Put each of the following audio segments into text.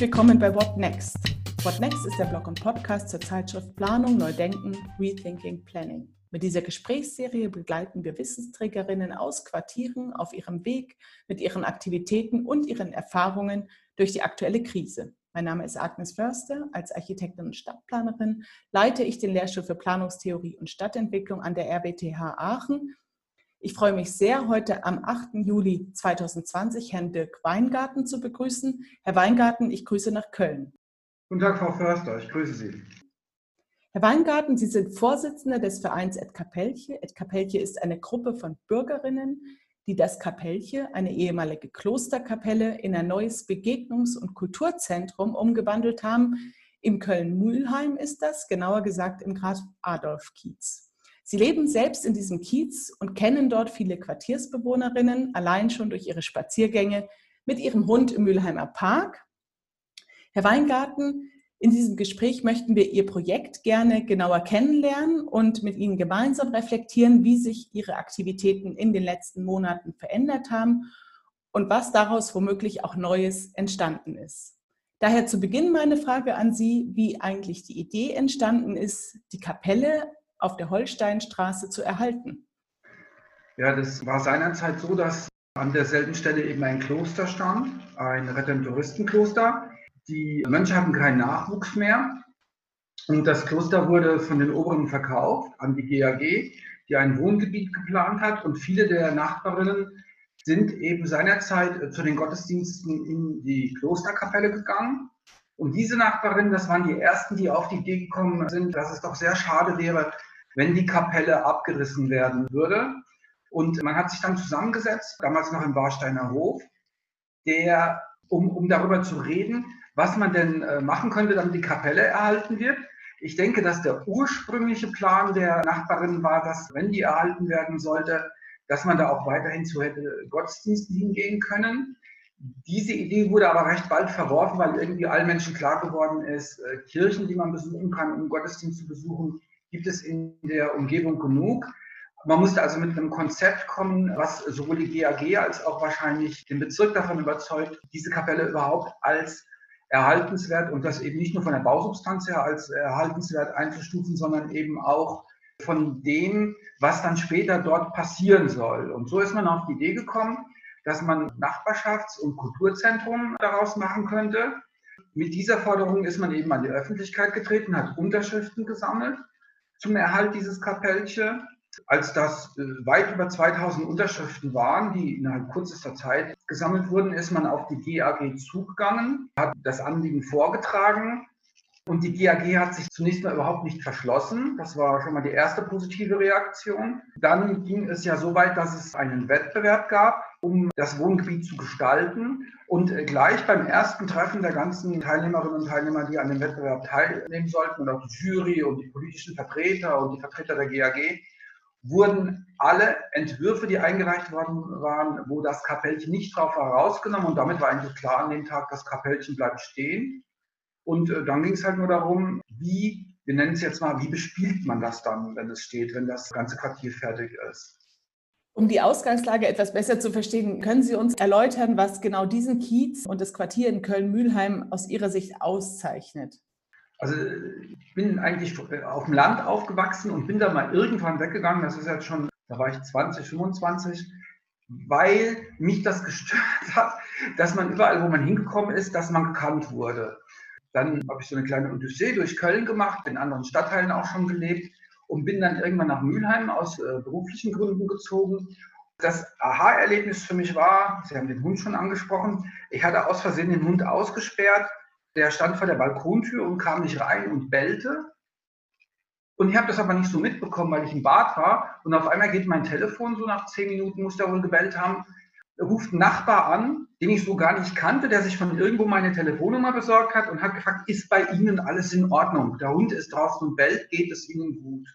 Willkommen bei What Next. What Next ist der Blog und Podcast zur Zeitschrift Planung, Neudenken, Rethinking, Planning. Mit dieser Gesprächsserie begleiten wir Wissensträgerinnen aus Quartieren auf ihrem Weg mit ihren Aktivitäten und ihren Erfahrungen durch die aktuelle Krise. Mein Name ist Agnes Förster. Als Architektin und Stadtplanerin leite ich den Lehrstuhl für Planungstheorie und Stadtentwicklung an der RWTH Aachen. Ich freue mich sehr, heute am 8. Juli 2020 Herrn Dirk Weingarten zu begrüßen. Herr Weingarten, ich grüße nach Köln. Guten Tag, Frau Förster, ich grüße Sie. Herr Weingarten, Sie sind Vorsitzender des Vereins Et Kapelche. Et Kapelche ist eine Gruppe von Bürgerinnen, die das Kapelche, eine ehemalige Klosterkapelle, in ein neues Begegnungs- und Kulturzentrum umgewandelt haben. Im Köln-Mühlheim ist das, genauer gesagt im Graf Adolf-Kiez. Sie leben selbst in diesem Kiez und kennen dort viele Quartiersbewohnerinnen, allein schon durch ihre Spaziergänge mit ihrem Hund im Mühlheimer Park. Herr Weingarten, in diesem Gespräch möchten wir Ihr Projekt gerne genauer kennenlernen und mit Ihnen gemeinsam reflektieren, wie sich Ihre Aktivitäten in den letzten Monaten verändert haben und was daraus womöglich auch Neues entstanden ist. Daher zu Beginn meine Frage an Sie, wie eigentlich die Idee entstanden ist, die Kapelle auf der Holsteinstraße zu erhalten. Ja, das war seinerzeit so, dass an derselben Stelle eben ein Kloster stand, ein Redemptoristenkloster. Die Mönche hatten keinen Nachwuchs mehr und das Kloster wurde von den Oberen verkauft an die GAG, die ein Wohngebiet geplant hat und viele der Nachbarinnen sind eben seinerzeit zu den Gottesdiensten in die Klosterkapelle gegangen. Und diese Nachbarinnen, das waren die ersten, die auf die Idee gekommen sind, dass es doch sehr schade wäre, wenn die Kapelle abgerissen werden würde. Und man hat sich dann zusammengesetzt, damals noch im Warsteiner Hof, der, um, um darüber zu reden, was man denn äh, machen könnte, damit die Kapelle erhalten wird. Ich denke, dass der ursprüngliche Plan der Nachbarin war, dass, wenn die erhalten werden sollte, dass man da auch weiterhin zu hätte Gottesdiensten hingehen können. Diese Idee wurde aber recht bald verworfen, weil irgendwie allen Menschen klar geworden ist, äh, Kirchen, die man besuchen kann, um Gottesdienst zu besuchen, gibt es in der Umgebung genug. Man musste also mit einem Konzept kommen, was sowohl die GAG als auch wahrscheinlich den Bezirk davon überzeugt, diese Kapelle überhaupt als erhaltenswert und das eben nicht nur von der Bausubstanz her als erhaltenswert einzustufen, sondern eben auch von dem, was dann später dort passieren soll. Und so ist man auf die Idee gekommen, dass man Nachbarschafts- und Kulturzentrum daraus machen könnte. Mit dieser Forderung ist man eben an die Öffentlichkeit getreten, hat Unterschriften gesammelt zum Erhalt dieses Kapellche als das äh, weit über 2000 Unterschriften waren, die innerhalb kürzester Zeit gesammelt wurden, ist man auf die GAG zugegangen, hat das Anliegen vorgetragen und die GAG hat sich zunächst mal überhaupt nicht verschlossen. Das war schon mal die erste positive Reaktion. Dann ging es ja so weit, dass es einen Wettbewerb gab, um das Wohngebiet zu gestalten. Und äh, gleich beim ersten Treffen der ganzen Teilnehmerinnen und Teilnehmer, die an dem Wettbewerb teilnehmen sollten, und auch die Jury und die politischen Vertreter und die Vertreter der GAG, wurden alle Entwürfe, die eingereicht worden waren, wo das Kapellchen nicht drauf war, rausgenommen. Und damit war eigentlich klar an dem Tag, das Kapellchen bleibt stehen. Und äh, dann ging es halt nur darum, wie, wir nennen es jetzt mal, wie bespielt man das dann, wenn es steht, wenn das ganze Quartier fertig ist. Um die Ausgangslage etwas besser zu verstehen, können Sie uns erläutern, was genau diesen Kiez und das Quartier in Köln-Mühlheim aus Ihrer Sicht auszeichnet? Also ich bin eigentlich auf dem Land aufgewachsen und bin da mal irgendwann weggegangen. Das ist jetzt schon, da war ich 20, 25, weil mich das gestört hat, dass man überall, wo man hingekommen ist, dass man gekannt wurde. Dann habe ich so eine kleine Odyssee durch Köln gemacht, in anderen Stadtteilen auch schon gelebt und bin dann irgendwann nach Mülheim aus äh, beruflichen Gründen gezogen. Das Aha-Erlebnis für mich war, Sie haben den Hund schon angesprochen, ich hatte aus Versehen den Hund ausgesperrt der stand vor der Balkontür und kam nicht rein und bellte. Und ich habe das aber nicht so mitbekommen, weil ich im Bad war. Und auf einmal geht mein Telefon, so nach zehn Minuten muss der wohl gebellt haben, ruft ein Nachbar an, den ich so gar nicht kannte, der sich von irgendwo meine Telefonnummer besorgt hat und hat gefragt, ist bei Ihnen alles in Ordnung? Der Hund ist draußen und bellt, geht es Ihnen gut?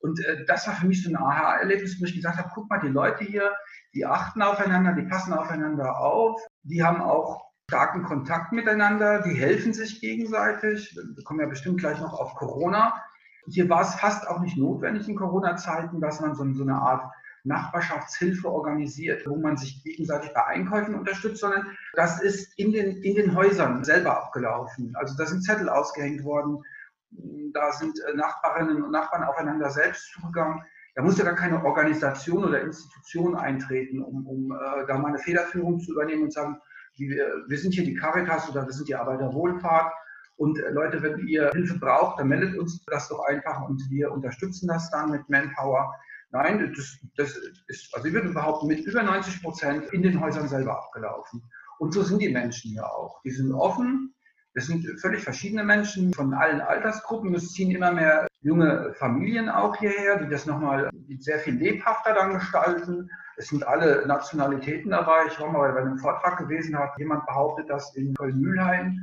Und äh, das war für mich so ein Aha-Erlebnis, wo ich gesagt habe, guck mal, die Leute hier, die achten aufeinander, die passen aufeinander auf, die haben auch starken Kontakt miteinander, die helfen sich gegenseitig. Wir kommen ja bestimmt gleich noch auf Corona. Hier war es fast auch nicht notwendig in Corona-Zeiten, dass man so, so eine Art Nachbarschaftshilfe organisiert, wo man sich gegenseitig bei Einkäufen unterstützt, sondern das ist in den, in den Häusern selber abgelaufen. Also da sind Zettel ausgehängt worden, da sind äh, Nachbarinnen und Nachbarn aufeinander selbst zugegangen. Da musste gar keine Organisation oder Institution eintreten, um, um äh, da mal eine Federführung zu übernehmen und sagen, wir, wir sind hier die Caritas oder wir sind die Arbeiterwohlfahrt. Und äh, Leute, wenn ihr Hilfe braucht, dann meldet uns das doch einfach und wir unterstützen das dann mit Manpower. Nein, das, das ist, also ich würde behaupten, mit über 90 Prozent in den Häusern selber abgelaufen. Und so sind die Menschen ja auch. Die sind offen. Es sind völlig verschiedene Menschen von allen Altersgruppen. Es ziehen immer mehr junge Familien auch hierher, die das nochmal sehr viel lebhafter dann gestalten. Es sind alle Nationalitäten dabei. Ich war mal bei einem Vortrag gewesen, hat jemand behauptet, dass in Köln-Mühlheim,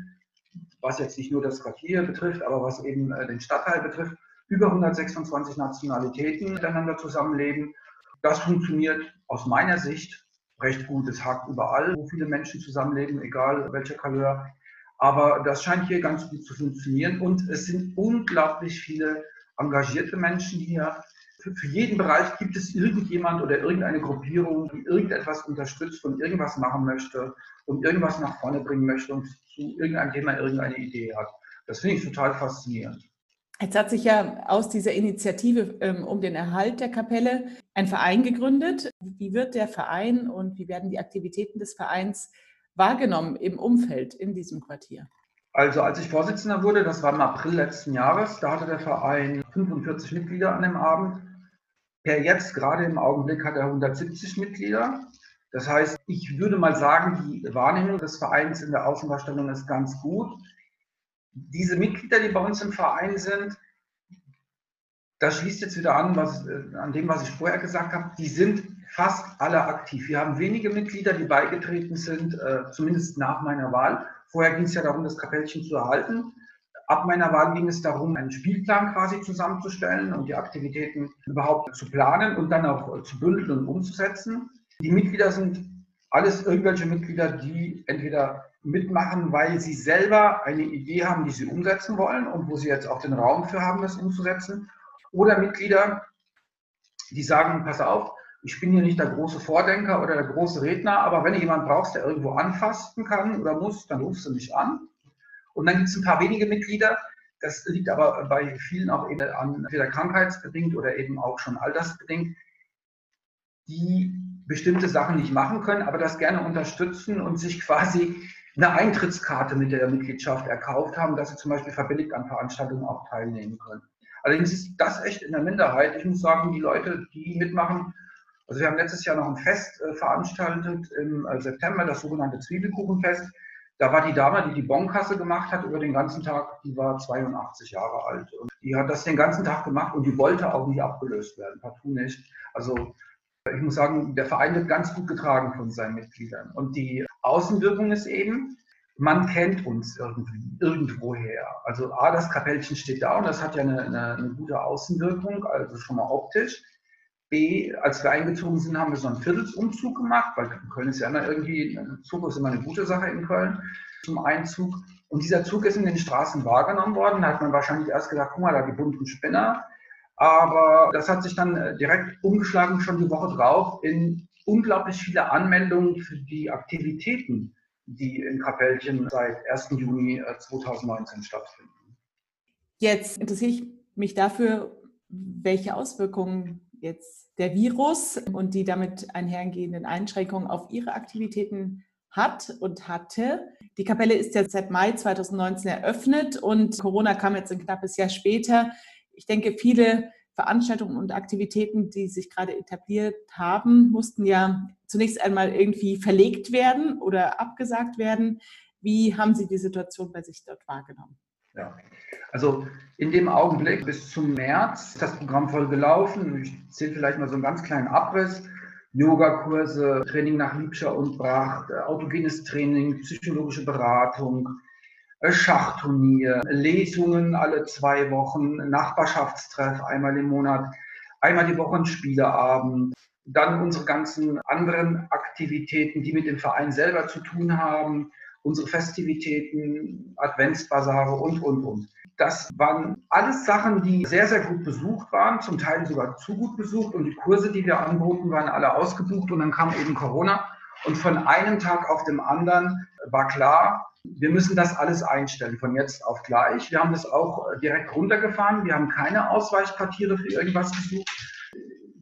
was jetzt nicht nur das Quartier betrifft, aber was eben äh, den Stadtteil betrifft, über 126 Nationalitäten miteinander zusammenleben. Das funktioniert aus meiner Sicht recht gut. Es hakt überall, wo viele Menschen zusammenleben, egal welcher Couleur. Aber das scheint hier ganz gut zu funktionieren und es sind unglaublich viele engagierte Menschen hier. Für, für jeden Bereich gibt es irgendjemand oder irgendeine Gruppierung, die irgendetwas unterstützt und irgendwas machen möchte und irgendwas nach vorne bringen möchte und zu irgendeinem Thema irgendeine Idee hat. Das finde ich total faszinierend. Jetzt hat sich ja aus dieser Initiative ähm, um den Erhalt der Kapelle ein Verein gegründet. Wie wird der Verein und wie werden die Aktivitäten des Vereins wahrgenommen im Umfeld in diesem Quartier? Also als ich Vorsitzender wurde, das war im April letzten Jahres, da hatte der Verein 45 Mitglieder an dem Abend. Per jetzt, gerade im Augenblick, hat er 170 Mitglieder. Das heißt, ich würde mal sagen, die Wahrnehmung des Vereins in der Außendarstellung ist ganz gut diese Mitglieder, die bei uns im Verein sind, das schließt jetzt wieder an, was, äh, an dem, was ich vorher gesagt habe, die sind fast alle aktiv. Wir haben wenige Mitglieder, die beigetreten sind, äh, zumindest nach meiner Wahl. Vorher ging es ja darum, das Kapellchen zu erhalten. Ab meiner Wahl ging es darum, einen Spielplan quasi zusammenzustellen und die Aktivitäten überhaupt zu planen und dann auch zu bündeln und umzusetzen. Die Mitglieder sind alles irgendwelche Mitglieder, die entweder mitmachen, weil sie selber eine Idee haben, die sie umsetzen wollen und wo sie jetzt auch den Raum für haben, das umzusetzen. Oder Mitglieder, die sagen, pass auf, ich bin hier nicht der große Vordenker oder der große Redner, aber wenn du jemanden brauchst, der irgendwo anfassen kann oder muss, dann rufst du mich an. Und dann gibt es ein paar wenige Mitglieder, das liegt aber bei vielen auch eben an, entweder krankheitsbedingt oder eben auch schon altersbedingt, die bestimmte Sachen nicht machen können, aber das gerne unterstützen und sich quasi eine Eintrittskarte mit der Mitgliedschaft erkauft haben, dass sie zum Beispiel verbilligt an Veranstaltungen auch teilnehmen können. Allerdings ist das echt in der Minderheit. Ich muss sagen, die Leute, die mitmachen, also wir haben letztes Jahr noch ein Fest äh, veranstaltet im äh, September, das sogenannte Zwiebelkuchenfest. Da war die Dame, die die Bonkasse gemacht hat über den ganzen Tag, die war 82 Jahre alt. Und die hat das den ganzen Tag gemacht und die wollte auch nie abgelöst werden, partout nicht. Also ich muss sagen, der Verein wird ganz gut getragen von seinen Mitgliedern. Und die Außenwirkung ist eben, man kennt uns irgendwie, irgendwoher. Also A, das Kapellchen steht da und das hat ja eine, eine, eine, gute Außenwirkung, also schon mal optisch. B, als wir eingezogen sind, haben wir so einen Viertelsumzug gemacht, weil Köln ist ja immer irgendwie, ein Zug ist immer eine gute Sache in Köln, zum Einzug. Und dieser Zug ist in den Straßen wahrgenommen worden. Da hat man wahrscheinlich erst gesagt, guck mal, da die bunten Spinner. Aber das hat sich dann äh, direkt umgeschlagen, schon die Woche drauf, in unglaublich viele Anmeldungen für die Aktivitäten, die in Kapellchen seit 1. Juni 2019 äh, stattfinden. Jetzt interessiere ich mich dafür, welche Auswirkungen jetzt der Virus und die damit einhergehenden Einschränkungen auf Ihre Aktivitäten hat und hatte. Die Kapelle ist ja seit Mai 2019 eröffnet und Corona kam jetzt ein knappes Jahr später. Ich denke, viele Veranstaltungen und Aktivitäten, die sich gerade etabliert haben, mussten ja zunächst einmal irgendwie verlegt werden oder abgesagt werden. Wie haben Sie die Situation bei sich dort wahrgenommen? Ja, also in dem Augenblick bis zum März ist das Programm voll gelaufen. Ich zähle vielleicht mal so einen ganz kleinen Abriss. Yogakurse, Training nach Liebscher und Bracht, autogenes Training, psychologische Beratung, Schachturnier, Lesungen alle zwei Wochen, Nachbarschaftstreff einmal im Monat, einmal die Woche ein Spieleabend, dann unsere ganzen anderen Aktivitäten, die mit dem Verein selber zu tun haben, unsere Festivitäten, Adventsbasare und, und, und. Das waren alles Sachen, die sehr, sehr gut besucht waren, zum Teil sogar zu gut besucht. Und die Kurse, die wir anboten, waren alle ausgebucht. Und dann kam eben Corona. Und von einem Tag auf dem anderen war klar, wir müssen das alles einstellen, von jetzt auf gleich. Wir haben das auch direkt runtergefahren. Wir haben keine Ausweichquartiere für irgendwas gesucht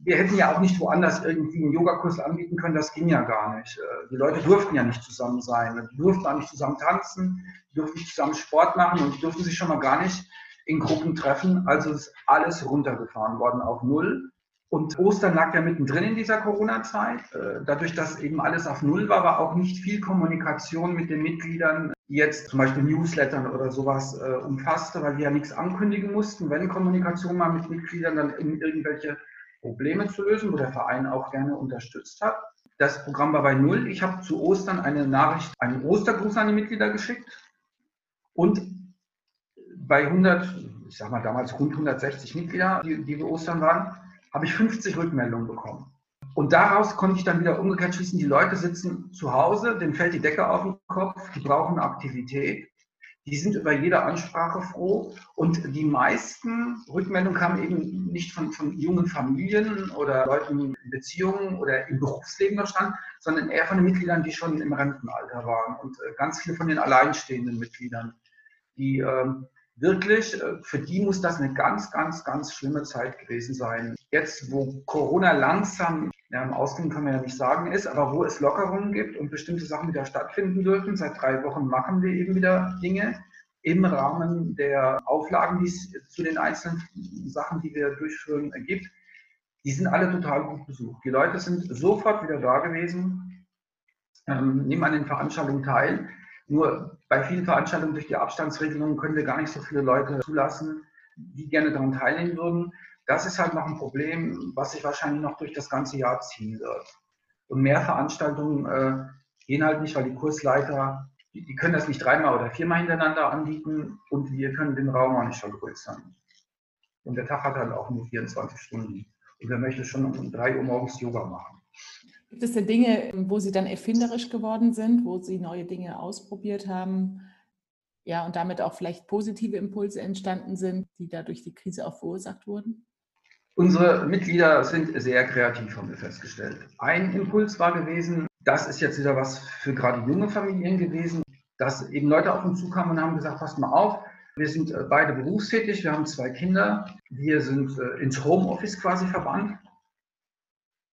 wir hätten ja auch nicht woanders irgendwie einen Yogakurs anbieten können, das ging ja gar nicht. Äh, die Leute durften ja nicht zusammen sein, die durften auch nicht zusammen tanzen, die durften nicht zusammen Sport machen und die durften sich schon mal gar nicht in Gruppen treffen. Also ist alles runtergefahren worden auf Null. Und Ostern lag ja mittendrin in dieser Corona-Zeit. Äh, dadurch, dass eben alles auf Null war, war auch nicht viel Kommunikation mit den Mitgliedern, die jetzt zum Beispiel Newslettern oder sowas äh, umfasste, weil wir ja nichts ankündigen mussten. Wenn Kommunikation mal mit Mitgliedern, dann in irgendwelche Probleme zu lösen, wo der Verein auch gerne unterstützt hat. Das Programm war bei Null. Ich habe zu Ostern eine Nachricht, einen Ostergruß an die Mitglieder geschickt und bei 100, ich sag mal damals rund 160 Mitglieder, die, die wir Ostern waren, habe ich 50 Rückmeldungen bekommen. Und daraus konnte ich dann wieder umgekehrt schließen, die Leute sitzen zu Hause, denen fällt die Decke auf den Kopf, die brauchen Aktivität die sind über jede Ansprache froh. Und die meisten Rückmeldungen kamen eben nicht von, von jungen Familien oder Leuten in Beziehungen oder im Berufsleben noch standen, sondern eher von den Mitgliedern, die schon im Rentenalter waren. Und äh, ganz viele von den alleinstehenden Mitgliedern, die ähm, wirklich, äh, für die muss das eine ganz, ganz, ganz schlimme Zeit gewesen sein. Jetzt, wo Corona langsam, ja, im Ausgang kann man ja nicht sagen, ist, aber wo es Lockerungen gibt und bestimmte Sachen wieder stattfinden dürfen, seit drei Wochen machen wir eben wieder Dinge im Rahmen der Auflagen, die es zu den einzelnen Sachen, die wir durchführen, gibt. Die sind alle total gut besucht. Die Leute sind sofort wieder da gewesen, ähm, nehmen an den Veranstaltungen teil. Nur bei vielen Veranstaltungen durch die Abstandsregelungen können wir gar nicht so viele Leute zulassen, die gerne daran teilnehmen würden. Das ist halt noch ein Problem, was sich wahrscheinlich noch durch das ganze Jahr ziehen wird. Und mehr Veranstaltungen äh, gehen halt nicht, weil die Kursleiter, die, die, können das nicht dreimal oder viermal hintereinander anbieten und wir können den Raum auch nicht vergrößern. Und der Tag hat halt auch nur 24 Stunden. Und wer möchte schon um 3 Uhr morgens Yoga machen? Gibt es denn Dinge, wo Sie dann erfinderisch geworden sind, wo Sie neue Dinge ausprobiert haben? Ja, und damit auch vielleicht positive Impulse entstanden sind, die dadurch die Krise auch verursacht wurden? Unsere Mitglieder sind sehr kreativ, haben wir festgestellt. Ein Impuls war gewesen, das ist jetzt wieder was für gerade junge Familien gewesen, dass eben Leute auf uns zukamen und haben gesagt, passt mal auf, wir sind äh, beide berufstätig, wir haben zwei Kinder, wir sind äh, ins Homeoffice quasi verbannt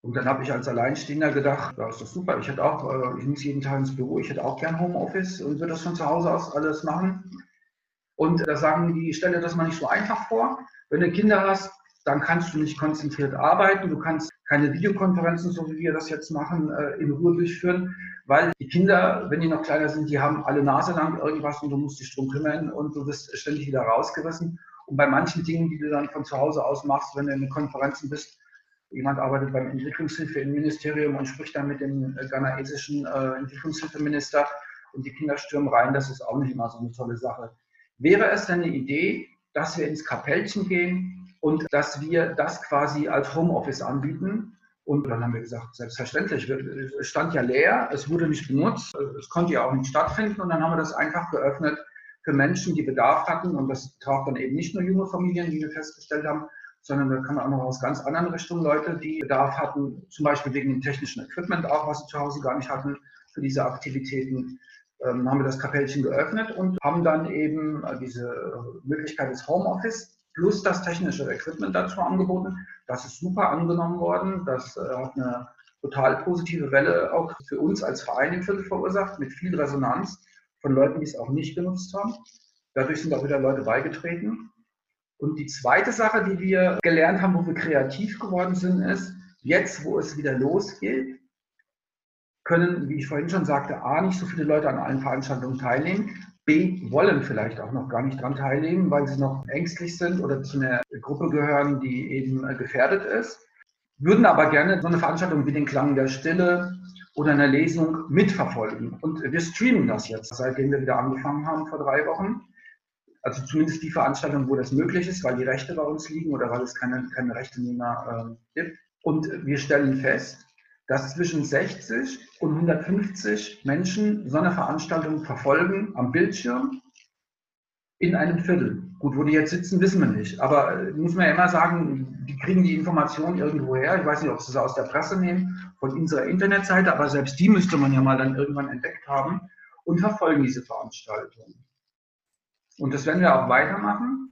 und dann habe ich als Alleinstehender gedacht, ja, ist das super, ich hätte auch, äh, ich muss jeden Tag ins Büro, ich hätte auch gern Homeoffice und würde das von zu Hause aus alles machen. Und da sagen die, stell dir das mal nicht so einfach vor. Wenn du Kinder hast, dann kannst du nicht konzentriert arbeiten, du kannst keine Videokonferenzen, so wie wir das jetzt machen, äh, in Ruhe durchführen, weil die Kinder, wenn die noch kleiner sind, die haben alle Nase lang irgendwas und du musst dich drum kümmern und du wirst ständig wieder rausgerissen. Und bei manchen Dingen, die du dann von zu Hause aus machst, wenn du in Konferenzen bist, Jemand arbeitet beim Entwicklungshilfe im und spricht dann mit dem äh, ghanaesischen äh, Entwicklungshilfeminister und die Kinder stürmen rein. Das ist auch nicht immer so eine tolle Sache. Wäre es denn eine Idee, dass wir ins Kapellchen gehen und dass wir das quasi als Homeoffice anbieten? Und dann haben wir gesagt, selbstverständlich, es stand ja leer, es wurde nicht benutzt, es konnte ja auch nicht stattfinden. Und dann haben wir das einfach geöffnet für Menschen, die Bedarf hatten. Und das traf dann eben nicht nur junge Familien, die wir festgestellt haben, sondern da kann man auch noch aus ganz anderen Richtungen Leute, die Bedarf hatten, zum Beispiel wegen dem technischen Equipment auch, was sie zu Hause gar nicht hatten für diese Aktivitäten, ähm, haben wir das Kapellchen geöffnet und haben dann eben äh, diese Möglichkeit des Homeoffice plus das technische Equipment dazu angeboten. Das ist super angenommen worden. Das äh, hat eine total positive Welle auch für uns als Verein im Viertel verursacht, mit viel Resonanz von Leuten, die es auch nicht genutzt haben. Dadurch sind auch wieder Leute beigetreten. Und die zweite Sache, die wir gelernt haben, wo wir kreativ geworden sind, ist, jetzt, wo es wieder losgeht, können, wie ich vorhin schon sagte, A, nicht so viele Leute an allen Veranstaltungen teilnehmen, B, wollen vielleicht auch noch gar nicht daran teilnehmen, weil sie noch ängstlich sind oder zu einer Gruppe gehören, die eben gefährdet ist, würden aber gerne so eine Veranstaltung wie den Klang der Stille oder eine Lesung mitverfolgen. Und wir streamen das jetzt, seitdem wir wieder angefangen haben vor drei Wochen also zumindest die Veranstaltung, wo das möglich ist, weil die Rechte bei uns liegen oder weil es keine, keine Rechtenehmer äh, gibt. Und wir stellen fest, dass zwischen 60 und 150 Menschen so eine Veranstaltung verfolgen am Bildschirm in einem Viertel. Gut, wo die jetzt sitzen, wissen wir nicht. Aber äh, muss man ja immer sagen, die kriegen die Informationen irgendwo her. Ich weiß nicht, ob sie es aus der Presse nehmen, von unserer Internetseite, aber selbst die müsste man ja mal dann irgendwann entdeckt haben und verfolgen diese Veranstaltung. Und das werden wir auch weitermachen.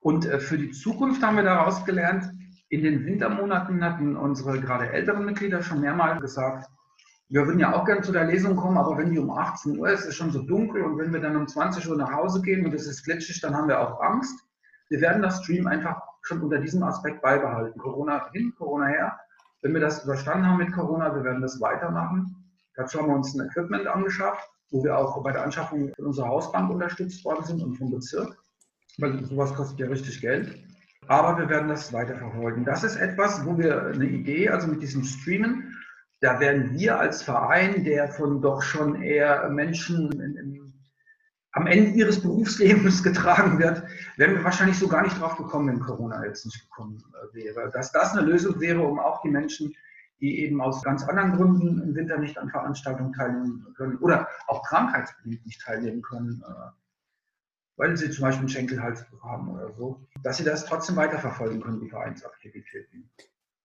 Und äh, für die Zukunft haben wir daraus gelernt, in den Wintermonaten hatten unsere gerade älteren Mitglieder schon mehrmals gesagt, wir würden ja auch gerne zu der Lesung kommen, aber wenn die um 18 Uhr ist, ist schon so dunkel und wenn wir dann um 20 Uhr nach Hause gehen und es ist glitschig, dann haben wir auch Angst. Wir werden das Stream einfach schon unter diesem Aspekt beibehalten. Corona hin, Corona her. Wenn wir das überstanden haben mit Corona, wir werden das weitermachen. Dazu haben wir uns ein Equipment angeschafft, wo wir auch bei der Anschaffung unserer Hausbank unterstützt worden sind und vom Bezirk, weil sowas kostet ja richtig Geld. Aber wir werden das weiterverfolgen. Das ist etwas, wo wir eine Idee, also mit diesem Streamen, da werden wir als Verein, der von doch schon eher Menschen in, in, am Ende ihres Berufslebens getragen wird, wären wir wahrscheinlich so gar nicht drauf gekommen, wenn Corona jetzt nicht gekommen äh, wäre. Dass das eine Lösung wäre, um auch die Menschen, die eben aus ganz anderen Gründen im Winter nicht an Veranstaltungen teilnehmen können oder auch krankheitsbedingt nicht teilnehmen können, äh, weil sie zum Beispiel einen Schenkelhalsbruch haben oder so, dass sie das trotzdem weiterverfolgen können, die Vereinsaktivitäten.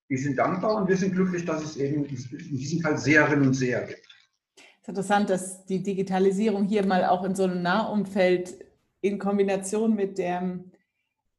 Wir sind dankbar und wir sind glücklich, dass es eben in diesem Fall Seherinnen und Seher gibt. Es ist interessant, dass die Digitalisierung hier mal auch in so einem Nahumfeld in Kombination mit der,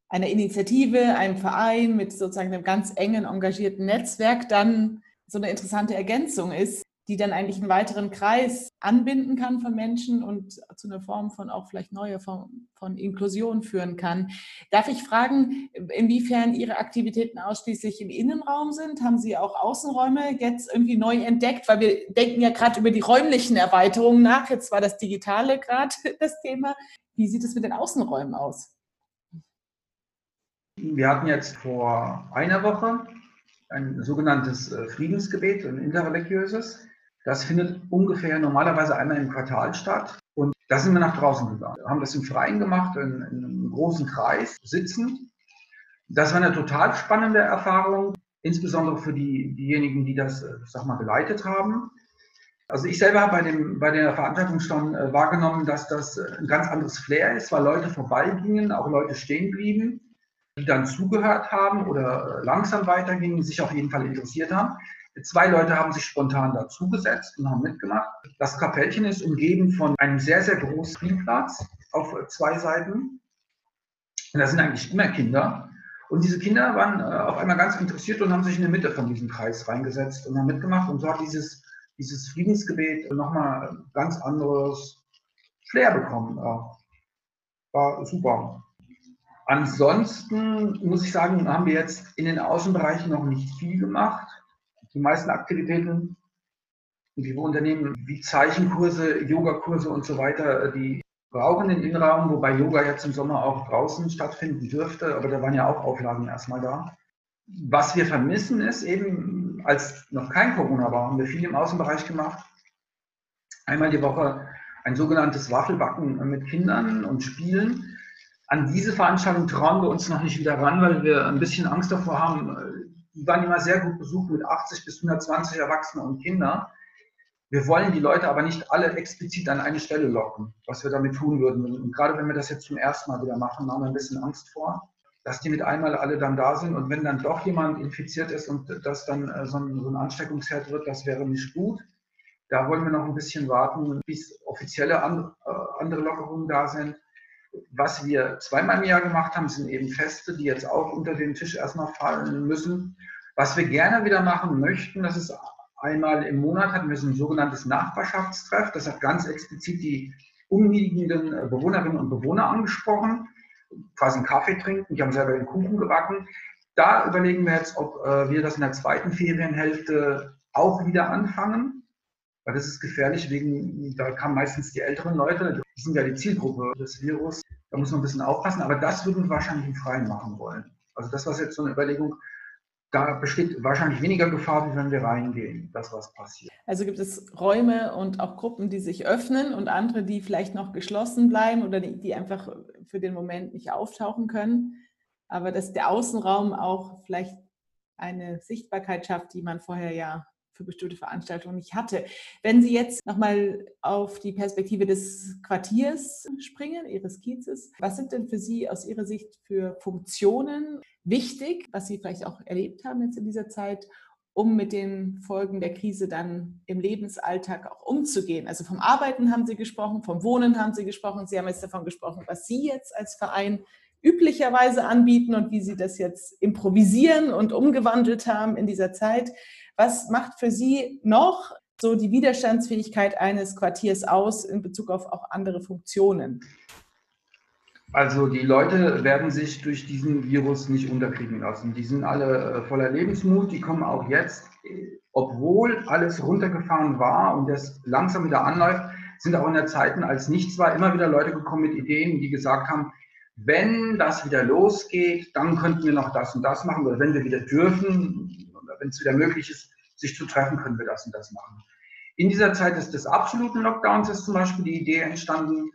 einer Initiative, einem Verein, mit sozusagen einem ganz engen, engagierten Netzwerk dann so eine interessante Ergänzung ist, die dann eigentlich einen weiteren Kreis anbinden kann von Menschen und zu einer Form von auch vielleicht neuer Form von Inklusion führen kann. Darf ich fragen, inwiefern Ihre Aktivitäten ausschließlich im Innenraum sind? Haben Sie auch Außenräume jetzt irgendwie neu entdeckt? Weil wir denken ja gerade über die räumlichen Erweiterungen nach. Jetzt war das Digitale gerade das Thema. Wie sieht es mit den Außenräumen aus? Wir hatten jetzt vor einer Woche ein sogenanntes äh, Friedensgebet, ein interreligiöses. Das findet ungefähr normalerweise einmal im Quartal statt. Und da sind wir nach draußen gegangen. Wir haben das im Freien gemacht, in, in einem großen Kreis, sitzend. Das war eine total spannende Erfahrung, insbesondere für die, diejenigen, die das, äh, sag mal, geleitet haben. Also ich selber habe bei, dem, bei der Veranstaltung schon äh, wahrgenommen, dass das äh, ein ganz anderes Flair ist, weil Leute vorbeigingen, auch Leute stehen blieben, die dann zugehört haben oder langsam weitergingen, sich auf jeden Fall interessiert haben. Zwei Leute haben sich spontan dazugesetzt und haben mitgemacht. Das Kapellchen ist umgeben von einem sehr, sehr großen Spielplatz auf zwei Seiten. Und da sind eigentlich immer Kinder. Und diese Kinder waren äh, auf einmal ganz interessiert und haben sich in der Mitte von diesem Kreis reingesetzt und haben mitgemacht. Und so hat dieses, dieses Friedensgebet nochmal ganz anderes Flair bekommen. War super. Ansonsten muss ich sagen, haben wir jetzt in den Außenbereichen noch nicht viel gemacht die meisten Aktivitäten, die wir unternehmen, wie Zeichenkurse, Yogakurse und so weiter, die brauchen den Innenraum, wobei Yoga jetzt im Sommer auch draußen stattfinden dürfte, aber da waren ja auch Auflagen erstmal da. Was wir vermissen ist eben, als noch kein Corona war, haben wir viel im Außenbereich gemacht. Einmal die Woche ein sogenanntes Waffelbacken mit Kindern und Spielen. An diese Veranstaltung trauen wir uns noch nicht wieder ran, weil wir ein bisschen Angst davor haben, die waren immer sehr gut besucht mit 80 bis 120 Erwachsenen und Kindern. Wir wollen die Leute aber nicht alle explizit an eine Stelle locken, was wir damit tun würden. Und gerade wenn wir das jetzt zum ersten Mal wieder machen, haben wir ein bisschen Angst vor, dass die mit einmal alle dann da sind. Und wenn dann doch jemand infiziert ist und das dann äh, so ein, Ansteckungsherd wird, das wäre nicht gut. Da wollen wir noch ein bisschen warten, bis offizielle äh, andere Lockerungen da sind. Was wir zweimal im Jahr gemacht haben, sind eben Feste, die jetzt auch unter den Tisch erstmal fallen müssen. Was wir gerne wieder machen möchten, das ist einmal im Monat hatten wir so ein sogenanntes Nachbarschaftstreff. Das hat ganz explizit die umliegenden Bewohnerinnen und Bewohner angesprochen. Quasi einen Kaffee trinken, die haben selber den Kuchen gebacken. Da überlegen wir jetzt, ob äh, wir das in der zweiten Ferienhälfte auch wieder anfangen. Weil das ist gefährlich, wegen, da kamen meistens die älteren Leute, die sind ja die Zielgruppe des Virus. Da muss man ein bisschen aufpassen, aber das würden wir wahrscheinlich im Freien machen wollen. Also das war jetzt so eine Überlegung, da besteht wahrscheinlich weniger Gefahr, wie wenn wir reingehen, dass was passiert. Also gibt es Räume und auch Gruppen, die sich öffnen und andere, die vielleicht noch geschlossen bleiben oder die, die einfach für den Moment nicht auftauchen können. Aber dass der Außenraum auch vielleicht eine Sichtbarkeit schafft, die man vorher ja für bestimmte Veranstaltungen nicht hatte. Wenn Sie jetzt nochmal auf die Perspektive des Quartiers springen, Ihres Kiezes, was sind denn für Sie aus Ihrer Sicht für Funktionen wichtig, was Sie vielleicht auch erlebt haben jetzt in dieser Zeit, um mit den Folgen der Krise dann im Lebensalltag auch umzugehen. Also vom Arbeiten haben Sie gesprochen, vom Wohnen haben Sie gesprochen. Sie haben jetzt davon gesprochen, was Sie jetzt als Verein üblicherweise anbieten und wie Sie das jetzt improvisieren und umgewandelt haben in dieser Zeit. Was macht für Sie noch so die Widerstandsfähigkeit eines Quartiers aus in Bezug auf auch andere Funktionen? Also die Leute werden sich durch diesen Virus nicht unterkriegen lassen. Die sind alle äh, voller Lebensmut, die kommen auch jetzt, obwohl alles runtergefahren war und das langsam wieder anläuft, sind auch in der Zeiten, als nichts war, immer wieder Leute gekommen mit Ideen, die gesagt haben, wenn das wieder losgeht, dann könnten wir noch das und das machen. Oder wenn wir wieder dürfen, oder wenn es wieder möglich ist, sich zu treffen, können wir das und das machen. In dieser Zeit des, des absoluten Lockdowns ist zum Beispiel die Idee entstanden,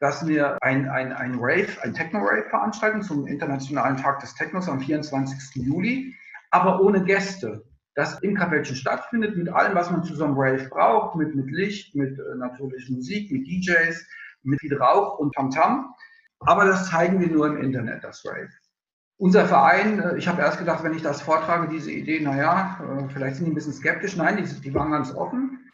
dass wir ein, ein, ein Rave, ein Techno-Rave veranstalten zum Internationalen Tag des Technos am 24. Juli, aber ohne Gäste. Das im Kapellchen stattfindet mit allem, was man zu so einem Rave braucht, mit, mit Licht, mit äh, natürlich Musik, mit DJs, mit viel Rauch und Tamtam. Aber das zeigen wir nur im Internet, das Rave. Unser Verein, äh, ich habe erst gedacht, wenn ich das vortrage, diese Idee, naja, äh, vielleicht sind die ein bisschen skeptisch. Nein, die, die waren ganz offen.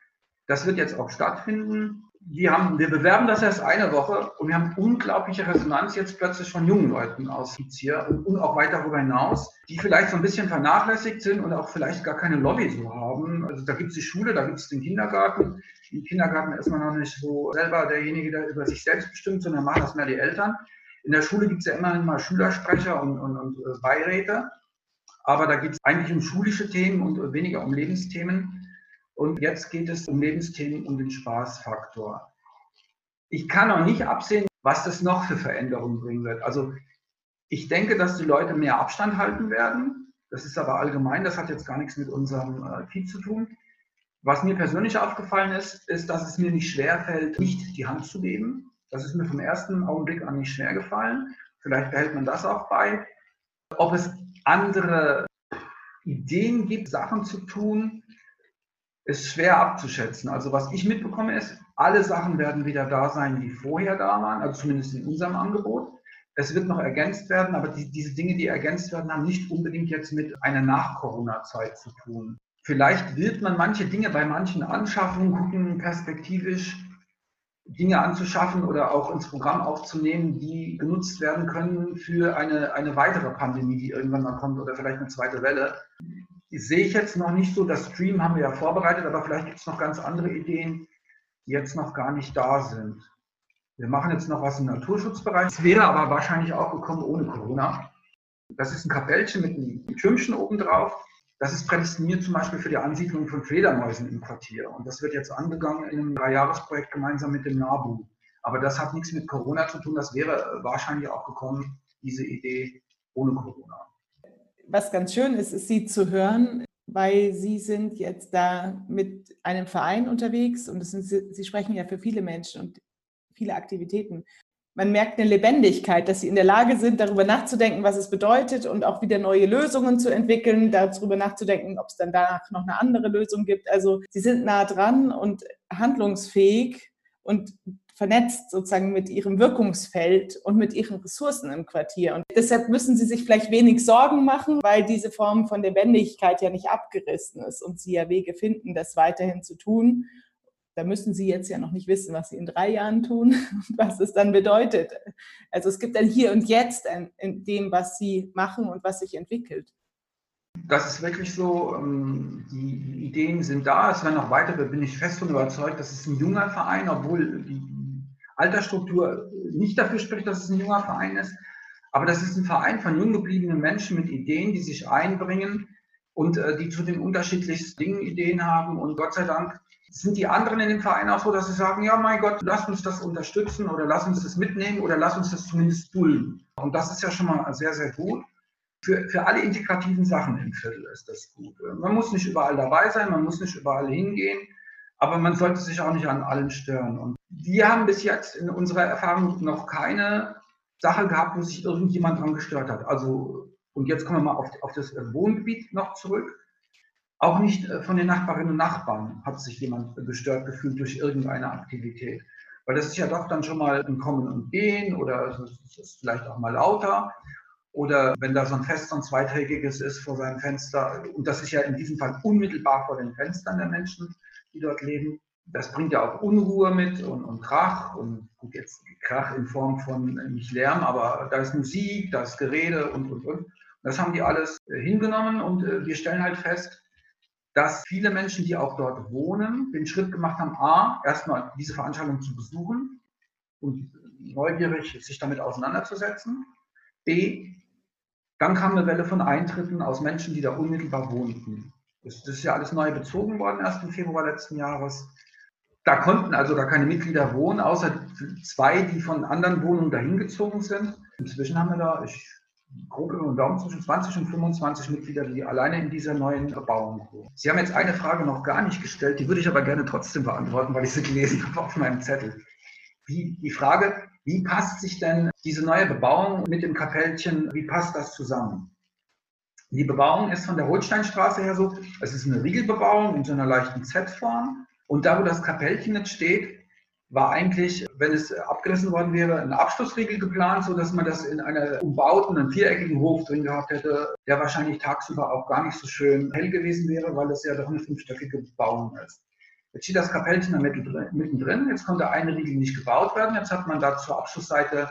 Das wird jetzt auch stattfinden wir, haben, wir bewerben das erst eine Woche und wir haben unglaubliche Resonanz jetzt plötzlich von jungen Leuten aus hier und, auch weit darüber hinaus, die vielleicht so ein bisschen vernachlässigt sind und auch vielleicht gar keine Lobby so haben. Also da gibt es die Schule, da gibt es den Kindergarten. Im Kindergarten ist man noch nicht so selber derjenige, der über sich selbst bestimmt, sondern machen das mehr die Eltern. In der Schule gibt es ja immerhin mal Schülersprecher und, und, und äh, Beiräte. Aber da geht es eigentlich um schulische Themen und weniger um Lebensthemen. Und jetzt geht es um Lebensthemen, um den Spaßfaktor. Ich kann auch nicht absehen, was das noch für Veränderungen bringen wird. Also ich denke, dass die Leute mehr Abstand halten werden. Das ist aber allgemein, das hat jetzt gar nichts mit unserem äh, zu tun. Was mir persönlich aufgefallen ist, ist, dass es mir nicht schwer fällt, nicht die Hand zu geben. Das ist mir vom ersten Augenblick an nicht schwer gefallen. Vielleicht behält man das auch bei. Ob es andere Ideen gibt, Sachen zu tun, ist schwer abzuschätzen. Also was ich mitbekomme ist, alle Sachen werden wieder da sein, die vorher da waren, also zumindest in unserem Angebot. Es wird noch ergänzt werden, aber die, diese Dinge, die ergänzt werden, haben nicht unbedingt jetzt mit einer Nach-Corona-Zeit zu tun. Vielleicht wird man manche Dinge bei manchen Anschaffungen gucken, perspektivisch Dinge anzuschaffen oder auch ins Programm aufzunehmen, die genutzt werden können für eine, eine weitere Pandemie, die irgendwann mal kommt oder vielleicht eine zweite Welle sehe ich jetzt noch nicht so. Das Stream haben wir ja vorbereitet, aber vielleicht gibt es noch ganz andere Ideen, die jetzt noch gar nicht da sind. Wir machen jetzt noch was im Naturschutzbereich. Es wäre aber wahrscheinlich auch gekommen ohne Corona. Das ist ein Kapellchen mit einem Türmchen oben drauf. Das ist prädestiniert zum Beispiel für die Ansiedlung von Fledermäusen im Quartier. Und das wird jetzt angegangen in einem Dreijahresprojekt gemeinsam mit dem NABU. Aber das hat nichts mit Corona zu tun. Das wäre wahrscheinlich auch gekommen, diese Idee ohne Corona was ganz schön ist, ist Sie zu hören, weil Sie sind jetzt da mit einem Verein unterwegs und sind, Sie sprechen ja für viele Menschen und viele Aktivitäten. Man merkt eine Lebendigkeit, dass Sie in der Lage sind, darüber nachzudenken, was es bedeutet und auch wieder neue Lösungen zu entwickeln, darüber nachzudenken, ob es dann danach noch eine andere Lösung gibt. Also Sie sind nah dran und handlungsfähig und vernetzt sozusagen mit ihrem Wirkungsfeld und mit ihren Ressourcen im Quartier. Und deshalb müssen sie sich vielleicht wenig Sorgen machen, weil diese Form von Lebendigkeit ja nicht abgerissen ist und sie ja Wege finden, das weiterhin zu tun. Da müssen Sie jetzt ja noch nicht wissen, was Sie in drei Jahren tun und was es dann bedeutet. Also es gibt ein Hier und Jetzt in dem, was Sie machen und was sich entwickelt. Das ist wirklich so, ähm, die Ideen sind da, es werden noch weitere, bin ich fest von überzeugt, das ist ein junger Verein, obwohl die Altersstruktur nicht dafür spricht, dass es ein junger Verein ist. Aber das ist ein Verein von jung gebliebenen Menschen mit Ideen, die sich einbringen und äh, die zu den unterschiedlichsten Dingen Ideen haben. Und Gott sei Dank sind die anderen in dem Verein auch so, dass sie sagen, ja, mein Gott, lass uns das unterstützen oder lass uns das mitnehmen oder lass uns das zumindest dulden. Und das ist ja schon mal sehr, sehr gut. Für, für alle integrativen Sachen im Viertel ist das gut. Man muss nicht überall dabei sein, man muss nicht überall hingehen, aber man sollte sich auch nicht an allem stören. Und wir haben bis jetzt in unserer Erfahrung noch keine Sache gehabt, wo sich irgendjemand dran gestört hat. Also, und jetzt kommen wir mal auf, auf das Wohngebiet noch zurück. Auch nicht äh, von den Nachbarinnen und Nachbarn hat sich jemand gestört gefühlt durch irgendeine Aktivität. Weil das ist ja doch dann schon mal ein Kommen und Gehen oder es ist vielleicht auch mal lauter. Oder wenn da so ein Fest, so ein zweitägiges ist vor seinem Fenster, und das ist ja in diesem Fall unmittelbar vor den Fenstern der Menschen, die dort leben, das bringt ja auch Unruhe mit und, und Krach und gut, jetzt Krach in Form von äh, nicht Lärm, aber da ist Musik, da ist Gerede und, und, und. Das haben die alles äh, hingenommen und äh, wir stellen halt fest, dass viele Menschen, die auch dort wohnen, den Schritt gemacht haben, a, erstmal diese Veranstaltung zu besuchen und neugierig sich damit auseinanderzusetzen. B, dann kam eine Welle von Eintritten aus Menschen, die da unmittelbar wohnten. Das, ist ja alles neu bezogen worden, erst im Februar letzten Jahres. Da konnten also gar keine Mitglieder wohnen, außer zwei, die von anderen Wohnungen dahin gezogen sind. Inzwischen haben wir da, ich grob über den Daumen zwischen 20 und 25 Mitglieder, die alleine in dieser neuen Bebauung wohnen. Sie haben jetzt eine Frage noch gar nicht gestellt, die würde ich aber gerne trotzdem beantworten, weil ich sie gelesen habe auf meinem Zettel. Wie, die Frage, wie passt sich denn diese neue Bebauung mit dem Kapellchen, wie passt das zusammen? Die Bebauung ist von der Holsteinstraße her so, es ist eine Riegelbebauung in so einer leichten Z-Form. Und da, wo das Kapellchen jetzt steht, war eigentlich, wenn es abgerissen worden wäre, ein Abschlussriegel geplant, so dass man das in einer umbauten, einem viereckigen Hof drin gehabt hätte, der wahrscheinlich tagsüber auch gar nicht so schön hell gewesen wäre, weil es ja doch eine fünfstöckige Bebauung ist. Jetzt steht das Kapellchen da mittendrin, jetzt konnte eine Riegel nicht gebaut werden, jetzt hat man da zur Abschlussseite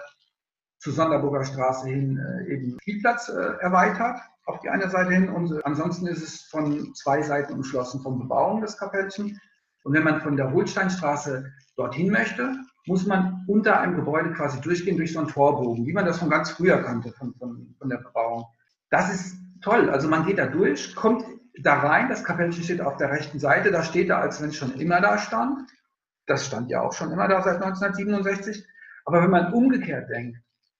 zur Sonderburger Straße hin äh, eben Spielplatz äh, erweitert auf die eine Seite hin und ansonsten ist es von zwei Seiten umschlossen von Bebauung des Kapellchen. Und wenn man von der Holsteinstraße dorthin möchte, muss man unter einem Gebäude quasi durchgehen durch so einen Torbogen, wie man das von ganz früher kannte, von, von, von der Bebauung. Das ist toll. Also man geht da durch, kommt da rein, das Kapellchen steht auf der rechten Seite, da steht da, als wenn es schon immer da stand. Das stand ja auch schon immer da seit 1967. Aber wenn man umgekehrt denkt,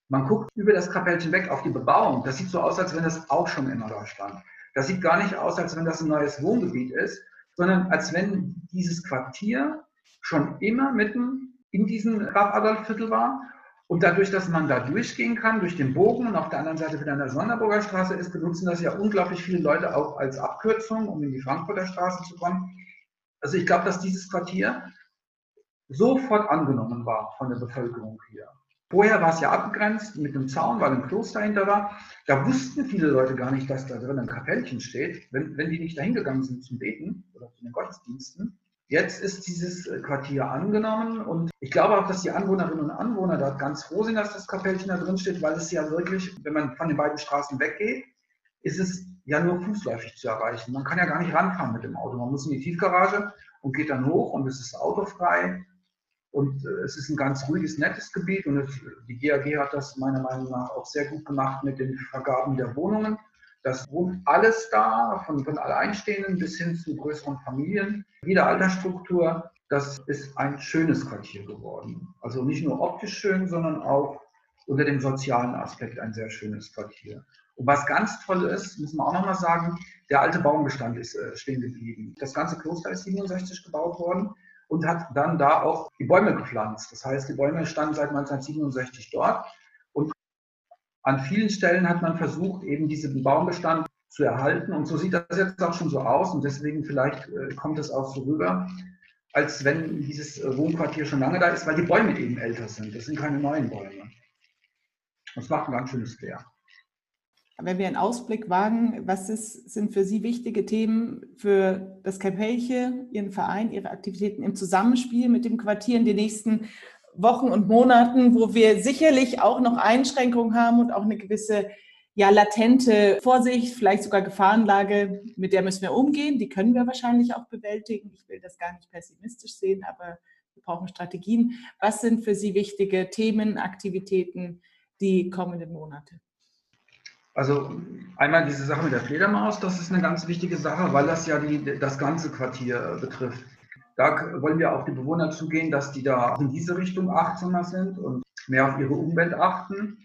man guckt über das Kapellchen weg auf die Bebauung, das sieht so aus, als wenn das auch schon immer da stand. Das sieht gar nicht aus, als wenn das ein neues Wohngebiet ist, sondern als wenn dieses Quartier schon immer mitten in diesem Graf-Adolf-Viertel war. Und dadurch, dass man da durchgehen kann, durch den Bogen und auf der anderen Seite wieder an der Sonderburger Straße ist, benutzen das ja unglaublich viele Leute auch als Abkürzung, um in die Frankfurter Straße zu kommen. Also ich glaube, dass dieses Quartier sofort angenommen war von der Bevölkerung hier. Vorher war es ja abgegrenzt mit einem Zaun, weil ein Kloster hinter war. Da wussten viele Leute gar nicht, dass da drin ein Kapellchen steht, wenn, wenn die nicht dahin gegangen sind zum Beten oder zu den Gottesdiensten. Jetzt ist dieses äh, Quartier angenommen und ich glaube auch, dass die Anwohnerinnen und Anwohner dort ganz froh sind, dass das Kapellchen da drin steht, weil es ja wirklich, wenn man von den beiden Straßen weggeht, ist es ja nur fußläufig zu erreichen. Man kann ja gar nicht ranfahren mit dem Auto. Man muss in die Tiefgarage und geht dann hoch und es ist autofrei. Und äh, es ist ein ganz ruhiges, nettes Gebiet und die GAG hat das meiner Meinung nach auch sehr gut gemacht mit den Vergaben der Wohnungen. Das wohnt alles da, von, von Alleinstehenden bis hin zu größeren Familien, jede Altersstruktur. Das ist ein schönes Quartier geworden. Also nicht nur optisch schön, sondern auch unter dem sozialen Aspekt ein sehr schönes Quartier. Und was ganz toll ist, müssen wir auch nochmal sagen, der alte Baumbestand ist äh, stehen geblieben. Das ganze Kloster ist 67 gebaut worden und hat dann da auch die Bäume gepflanzt. Das heißt, die Bäume standen seit 1967 dort an vielen Stellen hat man versucht, eben diesen Baumbestand zu erhalten. Und so sieht das jetzt auch schon so aus. Und deswegen vielleicht äh, kommt es auch so rüber, als wenn dieses äh, Wohnquartier schon lange da ist, weil die Bäume eben älter sind. Das sind keine neuen Bäume. Das macht ein ganz schönes Flair. Wenn wir einen Ausblick wagen, was ist, sind für Sie wichtige Themen für das Kapellche, Ihren Verein, Ihre Aktivitäten im Zusammenspiel mit dem Quartier in den nächsten Wochen und Monaten, wo wir sicherlich auch noch Einschränkungen haben und auch eine gewisse ja, latente Vorsicht, vielleicht sogar Gefahrenlage, mit der müssen wir umgehen. Die können wir wahrscheinlich auch bewältigen. Ich will das gar nicht pessimistisch sehen, aber wir brauchen Strategien. Was sind für Sie wichtige Themen, Aktivitäten die kommenden Monate? Also einmal diese Sache mit der Fledermaus, das ist eine ganz wichtige Sache, weil das ja die, das ganze Quartier betrifft. Da wollen wir auf die Bewohner zugehen, dass die da in diese Richtung achtsamer sind und mehr auf ihre Umwelt achten.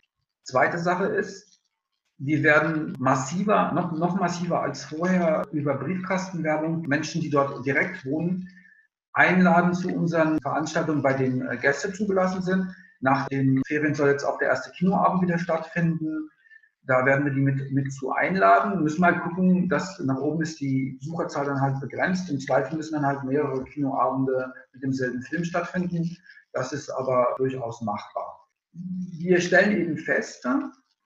Zweite Sache ist, wir werden massiver, noch, noch massiver als vorher über Briefkastenwerbung Menschen, die dort direkt wohnen, einladen zu unseren Veranstaltungen, bei denen äh, Gäste zugelassen sind. Nach den Ferien soll jetzt auch der erste Kinoabend wieder stattfinden. Da werden wir die mit, mit zu einladen. Müssen mal gucken, dass nach oben ist die Besucherzahl dann halt begrenzt. Im Zweifel müssen dann halt mehrere Kinoabende mit demselben Film stattfinden. Das ist aber durchaus machbar. Wir stellen eben fest,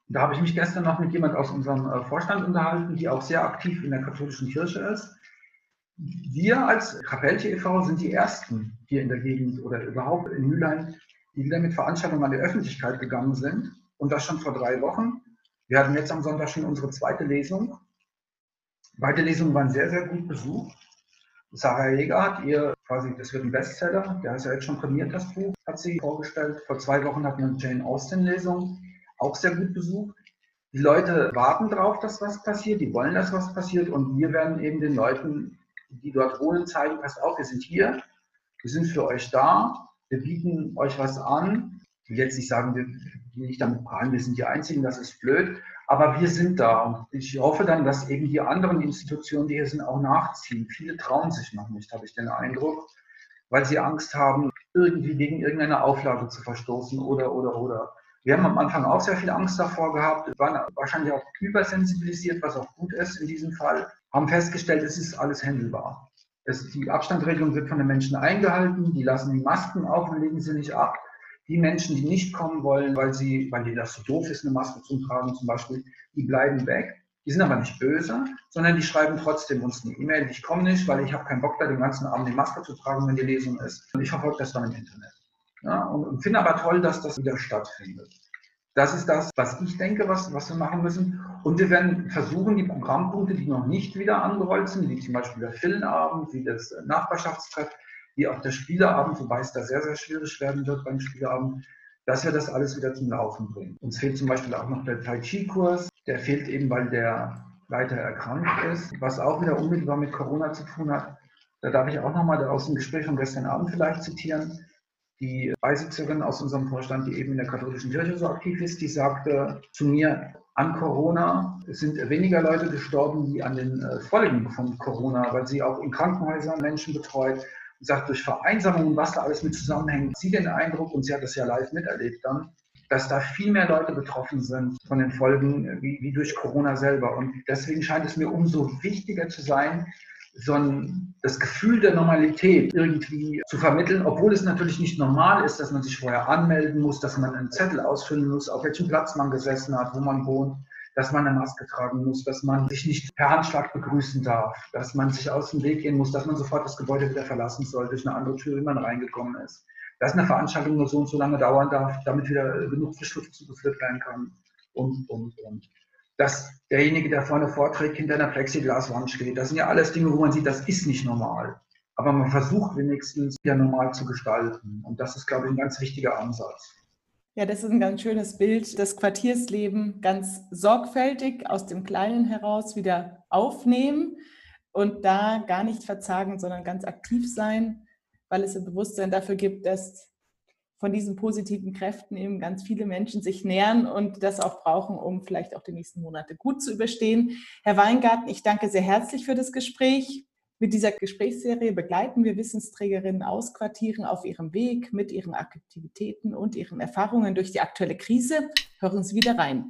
da habe ich mich gestern noch mit jemand aus unserem äh, Vorstand unterhalten, die auch sehr aktiv in der katholischen Kirche ist. Wir als Kapellche e.V. sind die Ersten hier in der Gegend oder überhaupt in Mülheim, die wieder mit Veranstaltungen an die Öffentlichkeit gegangen sind. Und das schon vor drei Wochen. Wir hatten jetzt am Sonntag schon unsere zweite Lesung. Beide Lesungen waren sehr, sehr gut besucht. Sarah Jäger hat ihr quasi, das wird ein Bestseller, der ist ja jetzt schon prämiert, das Buch, hat sie vorgestellt. Vor zwei Wochen hatten wir eine Jane Austen-Lesung, auch sehr gut besucht. Die Leute warten darauf, dass was passiert, die wollen, dass was passiert und wir werden eben den Leuten, die dort wohnen, zeigen, passt auf, wir sind hier, wir sind für euch da, wir bieten euch was an. Ich jetzt nicht sagen, wir gehen nicht damit prahlen, wir sind die Einzigen, das ist blöd, aber wir sind da und ich hoffe dann, dass eben die anderen Institutionen, die hier sind, auch nachziehen. Viele trauen sich noch nicht, habe ich den Eindruck, weil sie Angst haben, irgendwie gegen irgendeine Auflage zu verstoßen oder, oder, oder. Wir haben am Anfang auch sehr viel Angst davor gehabt, waren wahrscheinlich auch übersensibilisiert, was auch gut ist in diesem Fall, haben festgestellt, es ist alles händelbar. Die Abstandsregelung wird von den Menschen eingehalten, die lassen die Masken auf und legen sie nicht ab. Die Menschen, die nicht kommen wollen, weil sie, weil denen das so doof ist, eine Maske zu tragen zum Beispiel, die bleiben weg. Die sind aber nicht böse, sondern die schreiben trotzdem uns eine E-Mail. Ich komme nicht, weil ich habe keinen Bock da den ganzen Abend die Maske zu tragen, wenn die Lesung ist. Und ich verfolge das dann im Internet. Ja, und, und finde aber toll, dass das wieder stattfindet. Das ist das, was ich denke, was, was wir machen müssen. Und wir werden versuchen, die Programmpunkte, die noch nicht wieder angerollt sind, wie zum Beispiel der Filmabend, wie das Nachbarschaftstreff, wie auch der Spieleabend, wobei es da sehr, sehr schwierig werden wird beim Spieleabend, dass wir das alles wieder zum Laufen bringen. Uns fehlt zum Beispiel auch noch der Tai Chi-Kurs. Der fehlt eben, weil der Leiter erkrankt ist, was auch wieder unmittelbar mit Corona zu tun hat. Da darf ich auch nochmal aus dem Gespräch von gestern Abend vielleicht zitieren. Die Beisitzerin aus unserem Vorstand, die eben in der katholischen Kirche so aktiv ist, die sagte zu mir, an Corona sind weniger Leute gestorben, wie an den äh, Folgen von Corona, weil sie auch in Krankenhäusern Menschen betreut und sagt, durch Vereinsamung und was da alles mit zusammenhängt, sie den Eindruck, und sie hat das ja live miterlebt dann, dass da viel mehr Leute betroffen sind von den Folgen wie, wie durch Corona selber. Und deswegen scheint es mir umso wichtiger zu sein, so ein, das Gefühl der Normalität irgendwie zu vermitteln, obwohl es natürlich nicht normal ist, dass man sich vorher anmelden muss, dass man einen Zettel ausfüllen muss, auf welchem Platz man gesessen hat, wo man wohnt, dass man eine Maske tragen muss, dass man sich nicht per Handschlag begrüßen darf, dass man sich aus dem Weg gehen muss, dass man sofort das Gebäude wieder verlassen soll, durch eine andere Tür, wie man reingekommen ist. Dass eine Veranstaltung nur so und so lange dauern darf, damit wieder genug Frischluft zugeführt werden kann und, und, und dass derjenige, der vorne vorträgt, hinter einer Plexiglaswand steht. Das sind ja alles Dinge, wo man sieht, das ist nicht normal. Aber man versucht wenigstens, ja normal zu gestalten. Und das ist, glaube ich, ein ganz wichtiger Ansatz. Ja, das ist ein ganz schönes Bild, das Quartiersleben ganz sorgfältig aus dem Kleinen heraus wieder aufnehmen und da gar nicht verzagen, sondern ganz aktiv sein, weil es ein Bewusstsein dafür gibt, dass von diesen positiven Kräften eben ganz viele Menschen sich nähern und das auch brauchen, um vielleicht auch die nächsten Monate gut zu überstehen. Herr Weingarten, ich danke sehr herzlich für das Gespräch. Mit dieser Gesprächsserie begleiten wir Wissensträgerinnen aus Quartieren auf ihrem Weg mit ihren Aktivitäten und ihren Erfahrungen durch die aktuelle Krise. Hören Sie wieder rein.